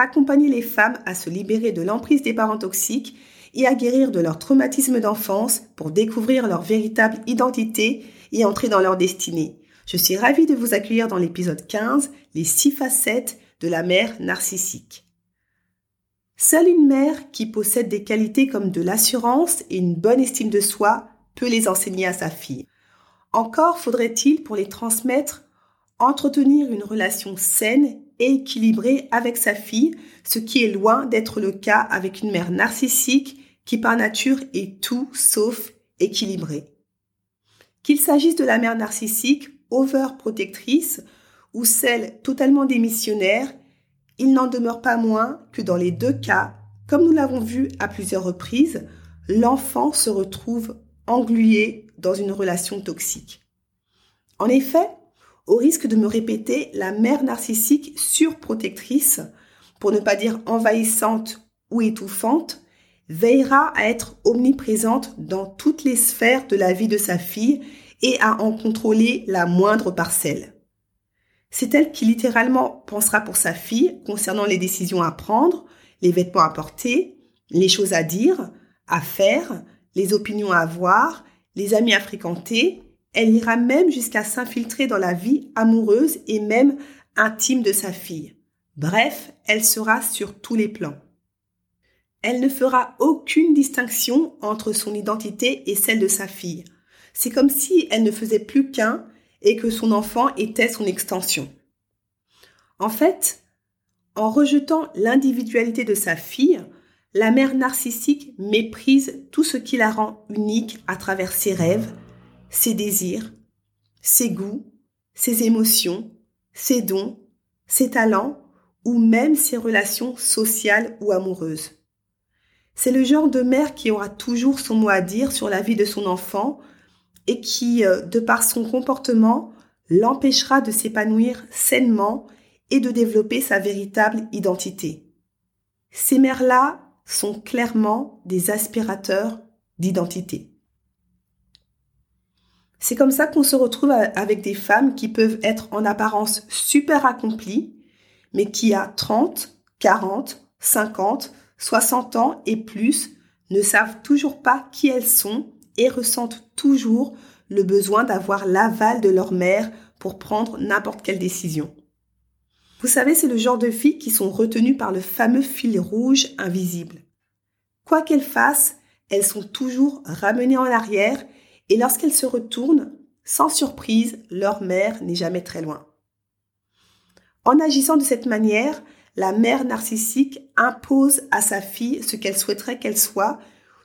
Accompagner les femmes à se libérer de l'emprise des parents toxiques et à guérir de leur traumatisme d'enfance pour découvrir leur véritable identité et entrer dans leur destinée. Je suis ravie de vous accueillir dans l'épisode 15, les six facettes de la mère narcissique. Seule une mère qui possède des qualités comme de l'assurance et une bonne estime de soi peut les enseigner à sa fille. Encore faudrait-il pour les transmettre entretenir une relation saine et équilibrée avec sa fille, ce qui est loin d'être le cas avec une mère narcissique qui par nature est tout sauf équilibrée. Qu'il s'agisse de la mère narcissique overprotectrice ou celle totalement démissionnaire, il n'en demeure pas moins que dans les deux cas, comme nous l'avons vu à plusieurs reprises, l'enfant se retrouve englué dans une relation toxique. En effet, au risque de me répéter, la mère narcissique surprotectrice, pour ne pas dire envahissante ou étouffante, veillera à être omniprésente dans toutes les sphères de la vie de sa fille et à en contrôler la moindre parcelle. C'est elle qui littéralement pensera pour sa fille concernant les décisions à prendre, les vêtements à porter, les choses à dire, à faire, les opinions à avoir, les amis à fréquenter, elle ira même jusqu'à s'infiltrer dans la vie amoureuse et même intime de sa fille. Bref, elle sera sur tous les plans. Elle ne fera aucune distinction entre son identité et celle de sa fille. C'est comme si elle ne faisait plus qu'un et que son enfant était son extension. En fait, en rejetant l'individualité de sa fille, la mère narcissique méprise tout ce qui la rend unique à travers ses rêves, ses désirs, ses goûts, ses émotions, ses dons, ses talents ou même ses relations sociales ou amoureuses. C'est le genre de mère qui aura toujours son mot à dire sur la vie de son enfant et qui, euh, de par son comportement, l'empêchera de s'épanouir sainement et de développer sa véritable identité. Ces mères-là sont clairement des aspirateurs d'identité. C'est comme ça qu'on se retrouve avec des femmes qui peuvent être en apparence super accomplies, mais qui à 30, 40, 50, 60 ans et plus ne savent toujours pas qui elles sont et ressentent toujours le besoin d'avoir l'aval de leur mère pour prendre n'importe quelle décision. Vous savez, c'est le genre de filles qui sont retenues par le fameux fil rouge invisible. Quoi qu'elles fassent, elles sont toujours ramenées en arrière et lorsqu'elles se retournent, sans surprise, leur mère n'est jamais très loin. En agissant de cette manière, la mère narcissique impose à sa fille ce qu'elle souhaiterait qu'elle soit,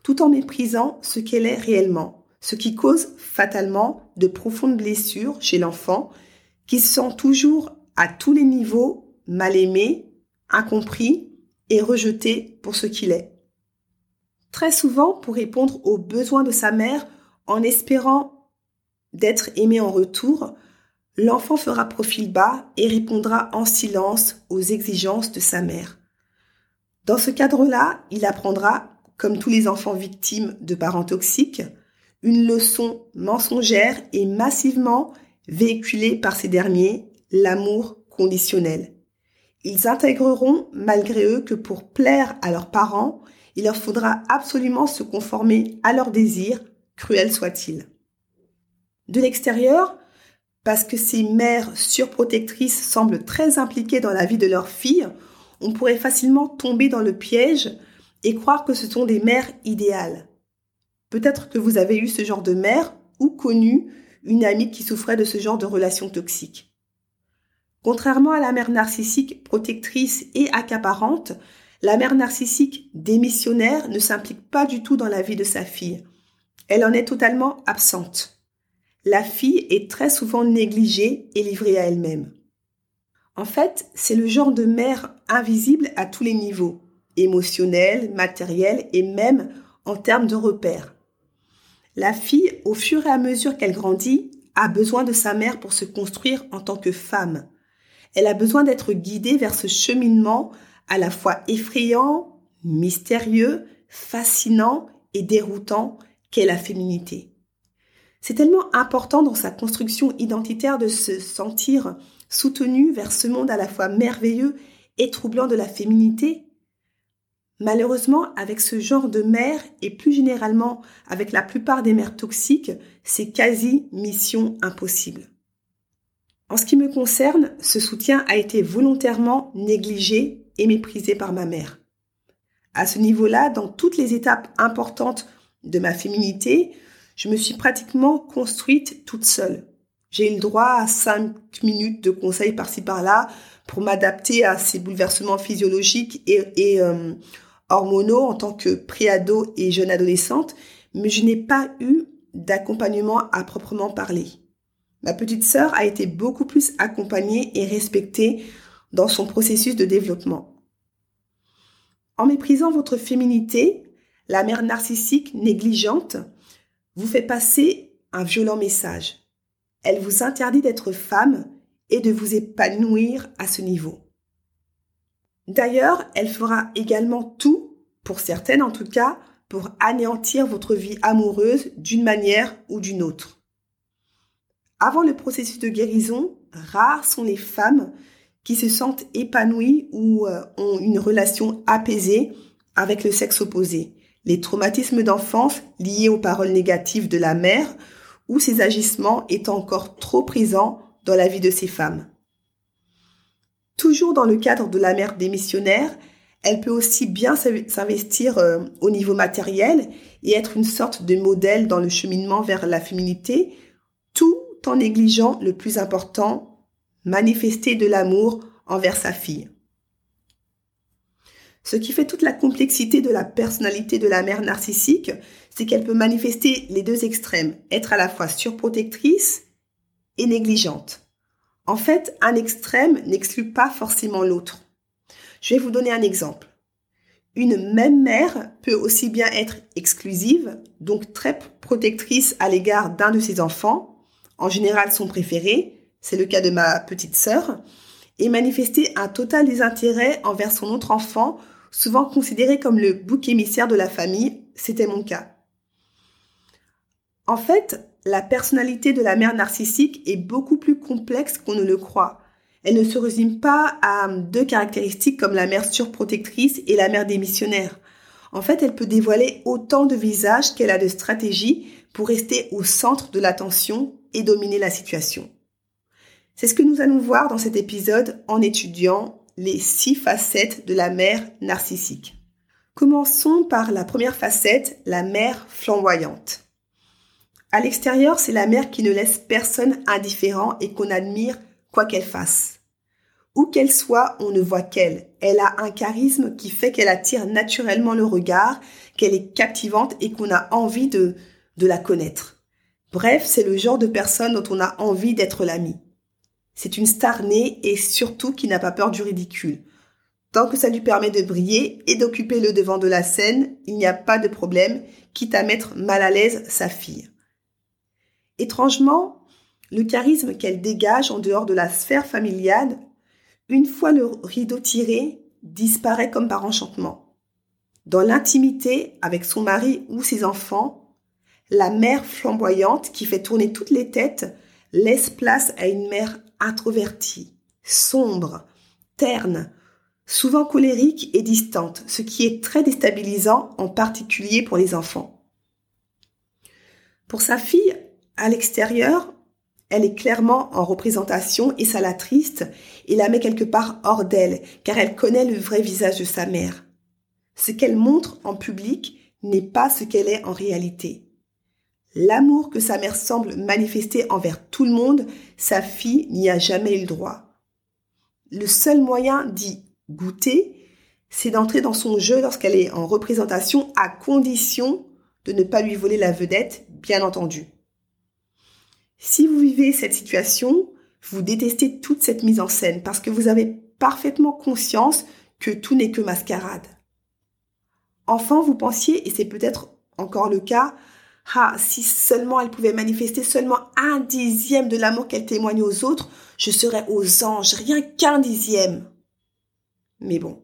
tout en méprisant ce qu'elle est réellement, ce qui cause fatalement de profondes blessures chez l'enfant, qui se sent toujours à tous les niveaux mal aimé, incompris et rejeté pour ce qu'il est. Très souvent, pour répondre aux besoins de sa mère, en espérant d'être aimé en retour, l'enfant fera profil bas et répondra en silence aux exigences de sa mère. Dans ce cadre-là, il apprendra, comme tous les enfants victimes de parents toxiques, une leçon mensongère et massivement véhiculée par ces derniers, l'amour conditionnel. Ils intégreront malgré eux que pour plaire à leurs parents, il leur faudra absolument se conformer à leurs désirs, cruels soient-ils. De l'extérieur, parce que ces mères surprotectrices semblent très impliquées dans la vie de leurs filles, on pourrait facilement tomber dans le piège et croire que ce sont des mères idéales. Peut-être que vous avez eu ce genre de mère ou connu une amie qui souffrait de ce genre de relation toxique. Contrairement à la mère narcissique protectrice et accaparante, la mère narcissique démissionnaire ne s'implique pas du tout dans la vie de sa fille. Elle en est totalement absente. La fille est très souvent négligée et livrée à elle-même. En fait, c'est le genre de mère invisible à tous les niveaux. émotionnelle, matérielle et même en termes de repères. La fille, au fur et à mesure qu'elle grandit, a besoin de sa mère pour se construire en tant que femme. Elle a besoin d'être guidée vers ce cheminement à la fois effrayant, mystérieux, fascinant et déroutant qu'est la féminité. C'est tellement important dans sa construction identitaire de se sentir soutenue vers ce monde à la fois merveilleux et troublant de la féminité. Malheureusement, avec ce genre de mère et plus généralement avec la plupart des mères toxiques, c'est quasi mission impossible. En ce qui me concerne, ce soutien a été volontairement négligé et méprisé par ma mère. À ce niveau-là, dans toutes les étapes importantes de ma féminité, je me suis pratiquement construite toute seule. J'ai eu le droit à cinq minutes de conseils par-ci par-là pour m'adapter à ces bouleversements physiologiques et, euh, hormonaux en tant que préado et jeune adolescente, mais je n'ai pas eu d'accompagnement à proprement parler. Ma petite sœur a été beaucoup plus accompagnée et respectée dans son processus de développement. En méprisant votre féminité, la mère narcissique négligente vous fait passer un violent message. Elle vous interdit d'être femme et de vous épanouir à ce niveau. D'ailleurs, elle fera également tout, pour certaines en tout cas, pour anéantir votre vie amoureuse d'une manière ou d'une autre. Avant le processus de guérison, rares sont les femmes qui se sentent épanouies ou euh, ont une relation apaisée avec le sexe opposé. Les traumatismes d'enfance liés aux paroles négatives de la mère ou ses agissements étant encore trop présents dans la vie de ces femmes. Toujours dans le cadre de la mère démissionnaire, elle peut aussi bien s'investir euh, au niveau matériel et être une sorte de modèle dans le cheminement vers la féminité, tout en négligeant le plus important, manifester de l'amour envers sa fille. Ce qui fait toute la complexité de la personnalité de la mère narcissique, c'est qu'elle peut manifester les deux extrêmes, être à la fois surprotectrice et négligente. En fait, un extrême n'exclut pas forcément l'autre. Je vais vous donner un exemple. Une même mère peut aussi bien être exclusive, donc très protectrice à l'égard d'un de ses enfants, en général son préféré, c'est le cas de ma petite sœur, et manifester un total désintérêt envers son autre enfant, souvent considéré comme le bouc émissaire de la famille, c'était mon cas. En fait, la personnalité de la mère narcissique est beaucoup plus complexe qu'on ne le croit. Elle ne se résume pas à deux caractéristiques comme la mère surprotectrice et la mère démissionnaire. En fait, elle peut dévoiler autant de visages qu'elle a de stratégies pour rester au centre de l'attention et dominer la situation. C'est ce que nous allons voir dans cet épisode en étudiant les six facettes de la mère narcissique. Commençons par la première facette, la mère flamboyante. À l'extérieur, c'est la mère qui ne laisse personne indifférent et qu'on admire quoi qu'elle fasse. Où qu'elle soit, on ne voit qu'elle. Elle a un charisme qui fait qu'elle attire naturellement le regard, qu'elle est captivante et qu'on a envie de, de la connaître. Bref, c'est le genre de personne dont on a envie d'être l'ami. C'est une star née et surtout qui n'a pas peur du ridicule. Tant que ça lui permet de briller et d'occuper le devant de la scène, il n'y a pas de problème, quitte à mettre mal à l'aise sa fille. Étrangement, le charisme qu'elle dégage en dehors de la sphère familiale, une fois le rideau tiré, disparaît comme par enchantement. Dans l'intimité avec son mari ou ses enfants, la mère flamboyante qui fait tourner toutes les têtes laisse place à une mère introvertie, sombre, terne, souvent colérique et distante, ce qui est très déstabilisant en particulier pour les enfants. Pour sa fille, à l'extérieur, elle est clairement en représentation et ça la triste et la met quelque part hors d'elle, car elle connaît le vrai visage de sa mère. Ce qu'elle montre en public n'est pas ce qu'elle est en réalité. L'amour que sa mère semble manifester envers tout le monde, sa fille n'y a jamais eu le droit. Le seul moyen d'y goûter, c'est d'entrer dans son jeu lorsqu'elle est en représentation à condition de ne pas lui voler la vedette, bien entendu. Si vous vivez cette situation, vous détestez toute cette mise en scène parce que vous avez parfaitement conscience que tout n'est que mascarade. Enfant, vous pensiez, et c'est peut-être encore le cas, ah, si seulement elle pouvait manifester seulement un dixième de l'amour qu'elle témoigne aux autres, je serais aux anges, rien qu'un dixième. Mais bon,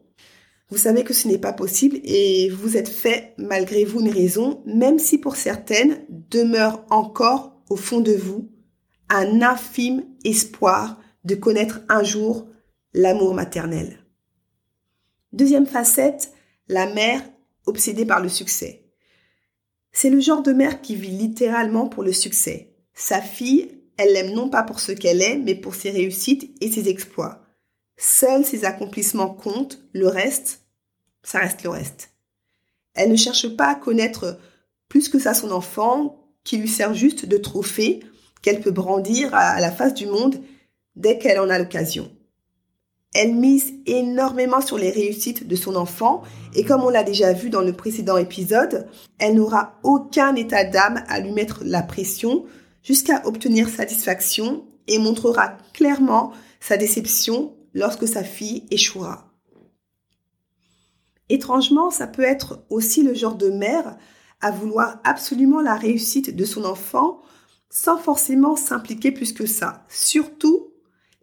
vous savez que ce n'est pas possible et vous êtes fait malgré vous une raison, même si pour certaines demeure encore au fond de vous un infime espoir de connaître un jour l'amour maternel. Deuxième facette, la mère obsédée par le succès. C'est le genre de mère qui vit littéralement pour le succès. Sa fille, elle l'aime non pas pour ce qu'elle est, mais pour ses réussites et ses exploits. Seuls ses accomplissements comptent, le reste, ça reste le reste. Elle ne cherche pas à connaître plus que ça son enfant, qui lui sert juste de trophée qu'elle peut brandir à la face du monde dès qu'elle en a l'occasion. Elle mise énormément sur les réussites de son enfant et comme on l'a déjà vu dans le précédent épisode, elle n'aura aucun état d'âme à lui mettre la pression jusqu'à obtenir satisfaction et montrera clairement sa déception lorsque sa fille échouera. Étrangement, ça peut être aussi le genre de mère à vouloir absolument la réussite de son enfant sans forcément s'impliquer plus que ça, surtout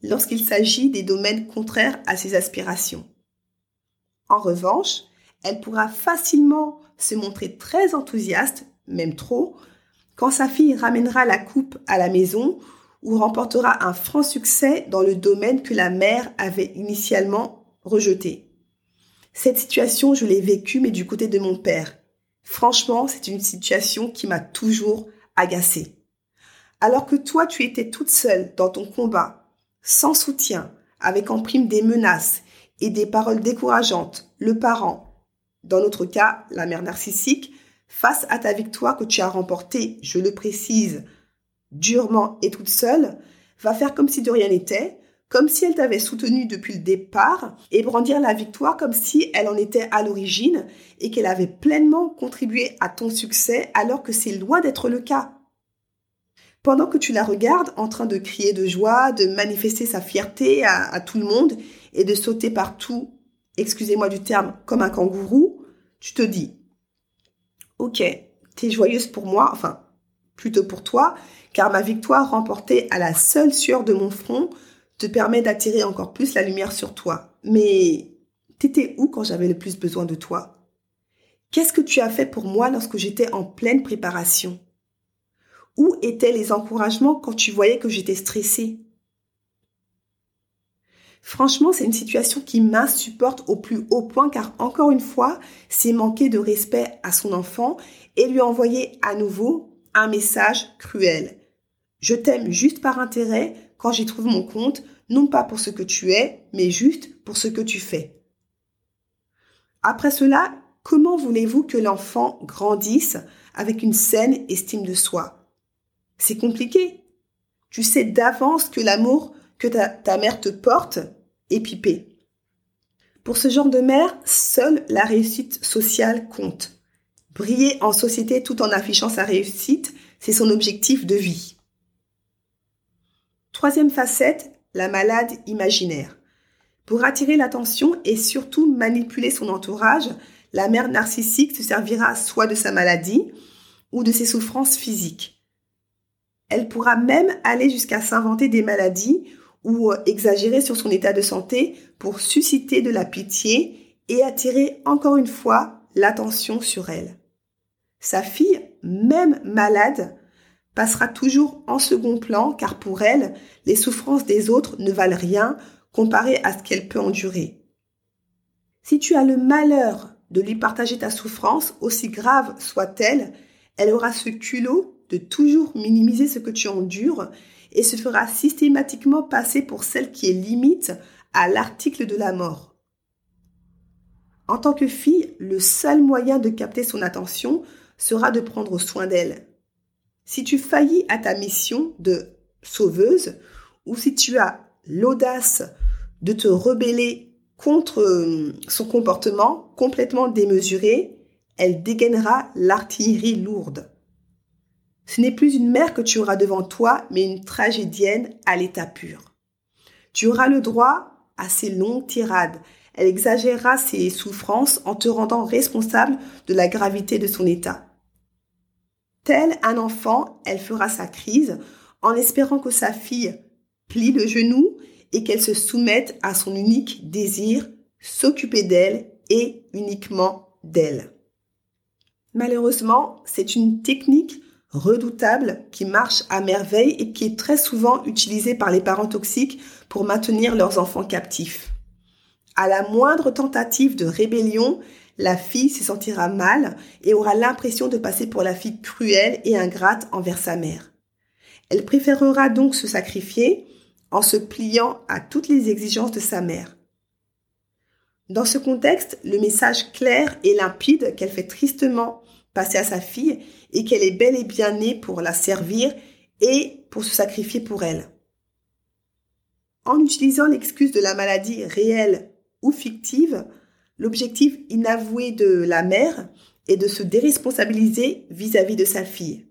lorsqu'il s'agit des domaines contraires à ses aspirations. En revanche, elle pourra facilement se montrer très enthousiaste, même trop, quand sa fille ramènera la coupe à la maison ou remportera un franc succès dans le domaine que la mère avait initialement rejeté. Cette situation, je l'ai vécue, mais du côté de mon père. Franchement, c'est une situation qui m'a toujours agacée. Alors que toi, tu étais toute seule dans ton combat, sans soutien, avec en prime des menaces et des paroles décourageantes, le parent, dans notre cas la mère narcissique, face à ta victoire que tu as remportée, je le précise, durement et toute seule, va faire comme si de rien n'était, comme si elle t'avait soutenu depuis le départ et brandir la victoire comme si elle en était à l'origine et qu'elle avait pleinement contribué à ton succès alors que c'est loin d'être le cas pendant que tu la regardes en train de crier de joie, de manifester sa fierté à, tout le monde et de sauter partout, excusez-moi du terme, comme un kangourou, tu te dis, ok, t'es joyeuse pour moi, enfin, plutôt pour toi, car ma victoire remportée à la seule sueur de mon front te permet d'attirer encore plus la lumière sur toi. Mais t'étais où quand j'avais le plus besoin de toi? Qu'est-ce que tu as fait pour moi lorsque j'étais en pleine préparation? Où étaient les encouragements quand tu voyais que j'étais stressée? Franchement, c'est une situation qui m'insupporte au plus haut point car encore une fois, c'est manquer de respect à son enfant et lui envoyer à nouveau un message cruel. Je t'aime juste par intérêt quand j'y trouve mon compte, non pas pour ce que tu es, mais juste pour ce que tu fais. Après cela, comment voulez-vous que l'enfant grandisse avec une saine estime de soi? C'est compliqué. Tu sais d'avance que l'amour que ta, mère te porte est pipé. Pour ce genre de mère, seule la réussite sociale compte. Briller en société tout en affichant sa réussite, c'est son objectif de vie. Troisième facette, la malade imaginaire. Pour attirer l'attention et surtout manipuler son entourage, la mère narcissique se servira soit de sa maladie ou de ses souffrances physiques. Elle pourra même aller jusqu'à s'inventer des maladies ou euh, exagérer sur son état de santé pour susciter de la pitié et attirer encore une fois l'attention sur elle. Sa fille, même malade, passera toujours en second plan car pour elle, les souffrances des autres ne valent rien comparé à ce qu'elle peut endurer. Si tu as le malheur de lui partager ta souffrance, aussi grave soit-elle, elle aura ce culot de toujours minimiser ce que tu endures et se fera systématiquement passer pour celle qui est limite à l'article de la mort. En tant que fille, le seul moyen de capter son attention sera de prendre soin d'elle. Si tu faillis à ta mission de sauveuse, ou si tu as l'audace de te rebeller contre euh, son comportement complètement démesuré, elle dégainera l'artillerie lourde. Ce n'est plus une mère que tu auras devant toi, mais une tragédienne à l'état pur. Tu auras le droit à ces longues tirades. elle exagérera ses souffrances en te rendant responsable de la gravité de son état. Tel un enfant, elle fera sa crise en espérant que sa fille plie le genou et qu'elle se soumette à son unique désir, s'occuper d'elle et uniquement d'elle. Malheureusement, c'est une technique redoutable qui marche à merveille et qui est très souvent utilisée par les parents toxiques pour maintenir leurs enfants captifs. À la moindre tentative de rébellion, la fille se sentira mal et aura l'impression de passer pour la fille cruelle et ingrate envers sa mère. Elle préférera donc se sacrifier en se pliant à toutes les exigences de sa mère. Dans ce contexte, le message clair et limpide qu'elle fait tristement à sa fille est qu'elle est bel et bien née pour la servir et pour se sacrifier pour elle. En utilisant l'excuse de la maladie réelle ou fictive, l'objectif inavoué de la mère est de se déresponsabiliser vis-à-vis de sa fille.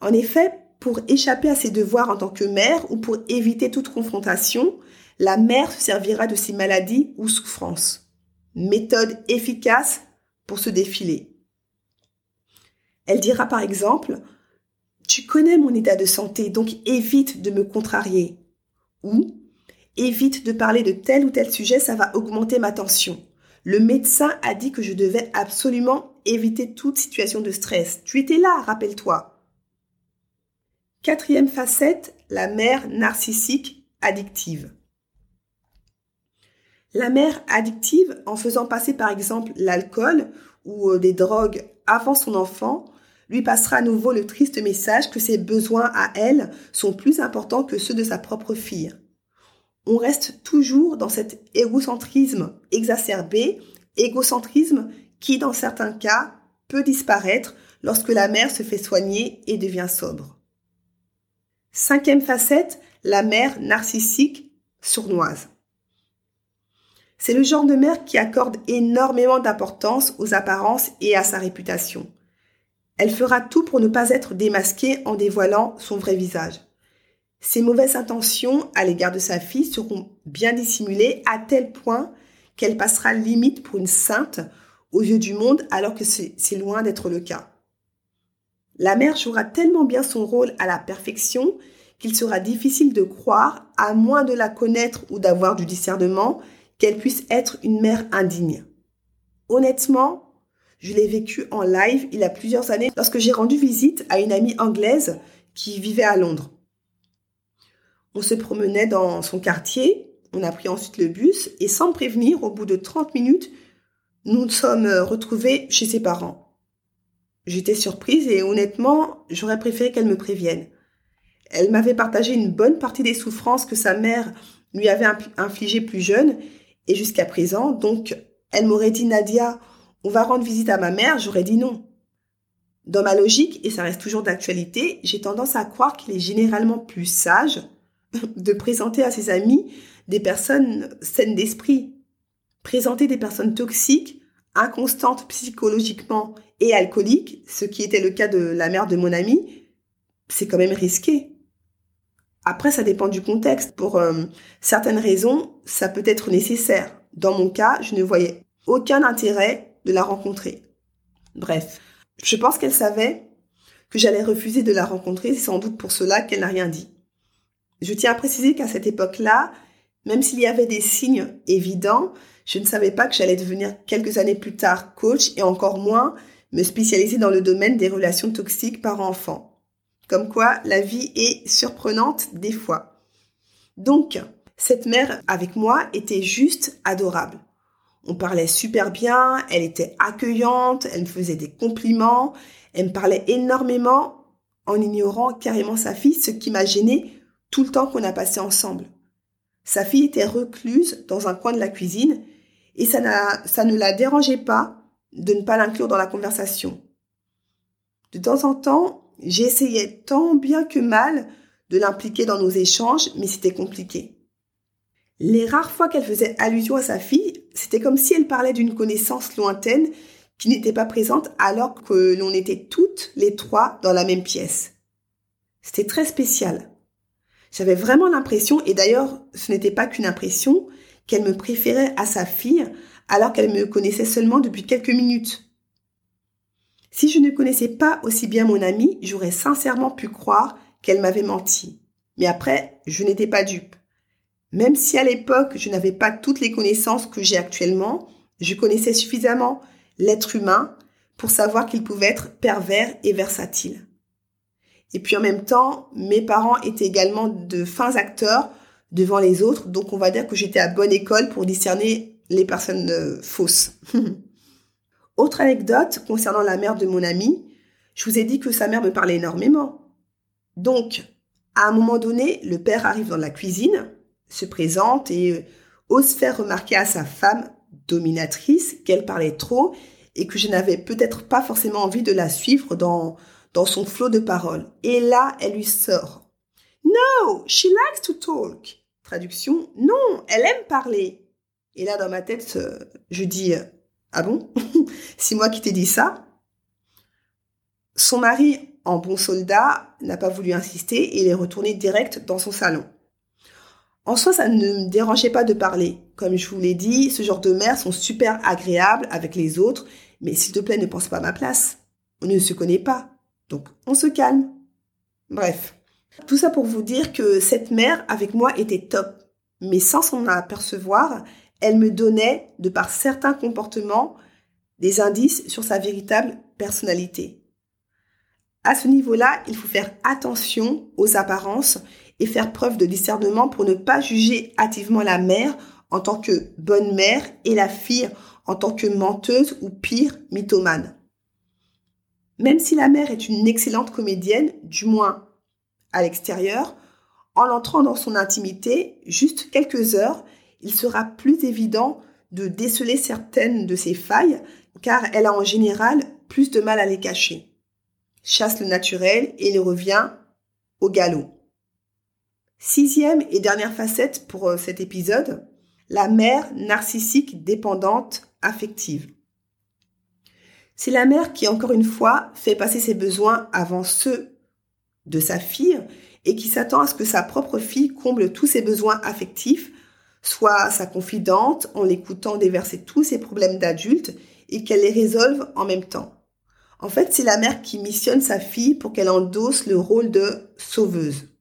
En effet, pour échapper à ses devoirs en tant que mère ou pour éviter toute confrontation, la mère se servira de ses maladies ou souffrances. Méthode efficace pour se défiler. Elle dira par exemple Tu connais mon état de santé, donc évite de me contrarier. Ou Évite de parler de tel ou tel sujet, ça va augmenter ma tension. Le médecin a dit que je devais absolument éviter toute situation de stress. Tu étais là, rappelle-toi. Quatrième facette, la mère narcissique addictive. La mère addictive, en faisant passer par exemple l'alcool ou euh, des drogues avant son enfant, lui passera à nouveau le triste message que ses besoins à elle sont plus importants que ceux de sa propre fille on reste toujours dans cet égocentrisme exacerbé, égocentrisme qui, dans certains cas, peut disparaître lorsque la mère se fait soigner et devient sobre. Cinquième facette, la mère narcissique sournoise. C'est le genre de mère qui accorde énormément d'importance aux apparences et à sa réputation. Elle fera tout pour ne pas être démasquée en dévoilant son vrai visage. Ses mauvaises intentions à l'égard de sa fille seront bien dissimulées à tel point qu'elle passera limite pour une sainte aux yeux du monde alors que c'est loin d'être le cas. La mère jouera tellement bien son rôle à la perfection qu'il sera difficile de croire, à moins de la connaître ou d'avoir du discernement, qu'elle puisse être une mère indigne. Honnêtement, je l'ai vécu en live il y a plusieurs années lorsque j'ai rendu visite à une amie anglaise qui vivait à Londres. On se promenait dans son quartier, on a pris ensuite le bus et sans prévenir, au bout de 30 minutes, nous nous sommes retrouvés chez ses parents. J'étais surprise et honnêtement, j'aurais préféré qu'elle me prévienne. Elle m'avait partagé une bonne partie des souffrances que sa mère lui avait infligées plus jeune et jusqu'à présent, donc elle m'aurait dit Nadia, on va rendre visite à ma mère, j'aurais dit non. Dans ma logique, et ça reste toujours d'actualité, j'ai tendance à croire qu'il est généralement plus sage de présenter à ses amis des personnes saines d'esprit. Présenter des personnes toxiques, inconstantes psychologiquement et alcooliques, ce qui était le cas de la mère de mon ami, c'est quand même risqué. Après, ça dépend du contexte. Pour euh, certaines raisons, ça peut être nécessaire. Dans mon cas, je ne voyais aucun intérêt de la rencontrer. Bref, je pense qu'elle savait que j'allais refuser de la rencontrer, c'est sans doute pour cela qu'elle n'a rien dit. Je tiens à préciser qu'à cette époque-là, même s'il y avait des signes évidents, je ne savais pas que j'allais devenir quelques années plus tard coach et encore moins me spécialiser dans le domaine des relations toxiques par enfant. Comme quoi, la vie est surprenante des fois. Donc, cette mère avec moi était juste adorable. On parlait super bien, elle était accueillante, elle me faisait des compliments, elle me parlait énormément en ignorant carrément sa fille, ce qui m'a gênée tout le temps qu'on a passé ensemble. Sa fille était recluse dans un coin de la cuisine et ça, ça ne la dérangeait pas de ne pas l'inclure dans la conversation. De temps en temps, j'essayais tant bien que mal de l'impliquer dans nos échanges, mais c'était compliqué. Les rares fois qu'elle faisait allusion à sa fille, c'était comme si elle parlait d'une connaissance lointaine qui n'était pas présente alors que l'on était toutes les trois dans la même pièce. C'était très spécial. J'avais vraiment l'impression, et d'ailleurs ce n'était pas qu'une impression, qu'elle me préférait à sa fille alors qu'elle me connaissait seulement depuis quelques minutes. Si je ne connaissais pas aussi bien mon amie, j'aurais sincèrement pu croire qu'elle m'avait menti. Mais après, je n'étais pas dupe. Même si à l'époque, je n'avais pas toutes les connaissances que j'ai actuellement, je connaissais suffisamment l'être humain pour savoir qu'il pouvait être pervers et versatile. Et puis en même temps, mes parents étaient également de fins acteurs devant les autres, donc on va dire que j'étais à bonne école pour discerner les personnes euh, fausses. Autre anecdote concernant la mère de mon ami, je vous ai dit que sa mère me parlait énormément. Donc, à un moment donné, le père arrive dans la cuisine, se présente et ose faire remarquer à sa femme dominatrice qu'elle parlait trop et que je n'avais peut-être pas forcément envie de la suivre dans, dans son flot de paroles. Et là, elle lui sort. No, she likes to talk. Traduction, non, elle aime parler. Et là, dans ma tête, euh, je dis, euh, ah bon? C'est moi qui t'ai dit ça? Son mari, en bon soldat, n'a pas voulu insister et il est retourné direct dans son salon. En soi, ça ne me dérangeait pas de parler. Comme je vous l'ai dit, ce genre de mères sont super agréables avec les autres, mais s'il te plaît, ne pense pas à ma place. On ne se connaît pas. Donc, on se calme. Bref. Tout ça pour vous dire que cette mère avec moi était top. Mais sans s'en apercevoir, elle me donnait, de par certains comportements, des indices sur sa véritable personnalité. À ce niveau-là, il faut faire attention aux apparences et faire preuve de discernement pour ne pas juger hâtivement la mère en tant que bonne mère et la fille en tant que menteuse ou pire, mythomane. Même si la mère est une excellente comédienne, du moins à l'extérieur, en l'entrant dans son intimité, juste quelques heures, il sera plus évident de déceler certaines de ses failles, car elle a en général plus de mal à les cacher. Chasse le naturel et il revient au galop. Sixième et dernière facette pour euh, cet épisode, la mère narcissique dépendante affective. C'est la mère qui, encore une fois, fait passer ses besoins avant ceux de sa fille et qui s'attend à ce que sa propre fille comble tous ses besoins affectifs, soit sa confidente en l'écoutant déverser tous ses problèmes d'adulte et qu'elle les résolve en même temps. En fait, c'est la mère qui missionne sa fille pour qu'elle endosse le rôle de sauveuse.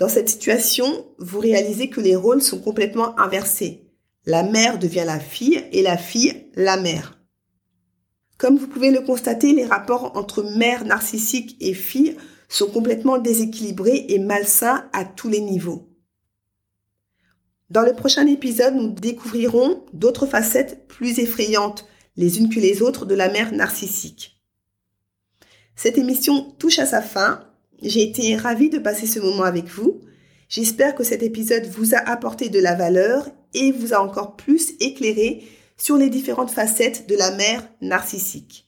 Dans cette situation, vous réalisez que les rôles sont complètement inversés. La mère devient la fille et la fille la mère. Comme vous pouvez le constater, les rapports entre mère narcissique et fille sont complètement déséquilibrés et malsains à tous les niveaux. Dans le prochain épisode, nous découvrirons d'autres facettes plus effrayantes les unes que les autres de la mère narcissique. Cette émission touche à sa fin. J'ai été ravie de passer ce moment avec vous. J'espère que cet épisode vous a apporté de la valeur et vous a encore plus éclairé sur les différentes facettes de la mère narcissique.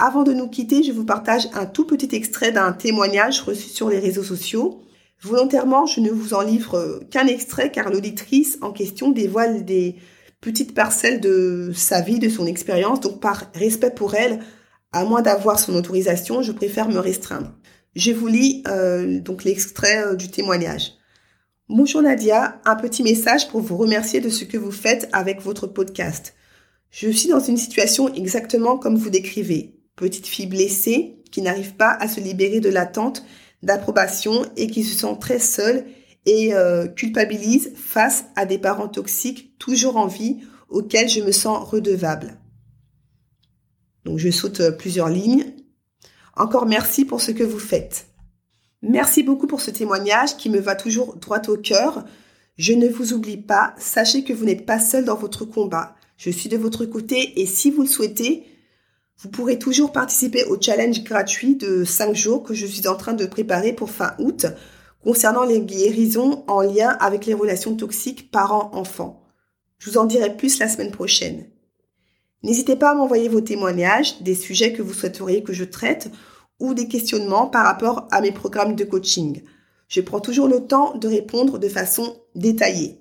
Avant de nous quitter, je vous partage un tout petit extrait d'un témoignage reçu sur les réseaux sociaux. Volontairement, je ne vous en livre qu'un extrait car l'auditrice en question dévoile des petites parcelles de sa vie, de son expérience. Donc par respect pour elle, à moins d'avoir son autorisation, je préfère me restreindre. Je vous lis euh, donc l'extrait euh, du témoignage. Bonjour Nadia, un petit message pour vous remercier de ce que vous faites avec votre podcast. Je suis dans une situation exactement comme vous décrivez. Petite fille blessée qui n'arrive pas à se libérer de l'attente d'approbation et qui se sent très seule et euh, culpabilise face à des parents toxiques toujours en vie auxquels je me sens redevable. Donc je saute plusieurs lignes. Encore merci pour ce que vous faites. Merci beaucoup pour ce témoignage qui me va toujours droit au cœur. Je ne vous oublie pas, sachez que vous n'êtes pas seul dans votre combat. Je suis de votre côté et si vous le souhaitez, vous pourrez toujours participer au challenge gratuit de 5 jours que je suis en train de préparer pour fin août concernant les guérisons en lien avec les relations toxiques parents-enfants. Je vous en dirai plus la semaine prochaine. N'hésitez pas à m'envoyer vos témoignages, des sujets que vous souhaiteriez que je traite ou des questionnements par rapport à mes programmes de coaching. Je prends toujours le temps de répondre de façon détaillée.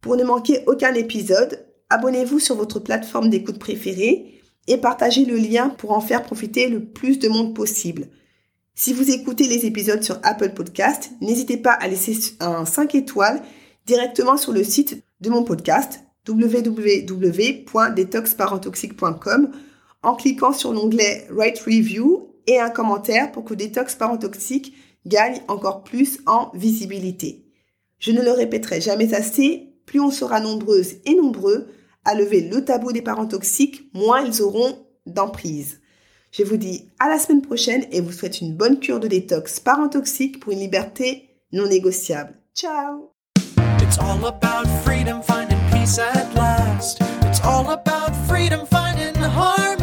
Pour ne manquer aucun épisode, abonnez-vous sur votre plateforme d'écoute préférée et partagez le lien pour en faire profiter le plus de monde possible. Si vous écoutez les épisodes sur Apple Podcast, n'hésitez pas à laisser un 5 étoiles directement sur le site de mon podcast www.detoxparentoxique.com en cliquant sur l'onglet Write Review et un commentaire pour que Détox Parent Toxique gagne encore plus en visibilité. Je ne le répéterai jamais assez, plus on sera nombreuses et nombreux à lever le tabou des parents toxiques, moins ils auront d'emprise. Je vous dis à la semaine prochaine et vous souhaite une bonne cure de détox parent toxique pour une liberté non négociable. Ciao At last. It's all about freedom, finding harmony.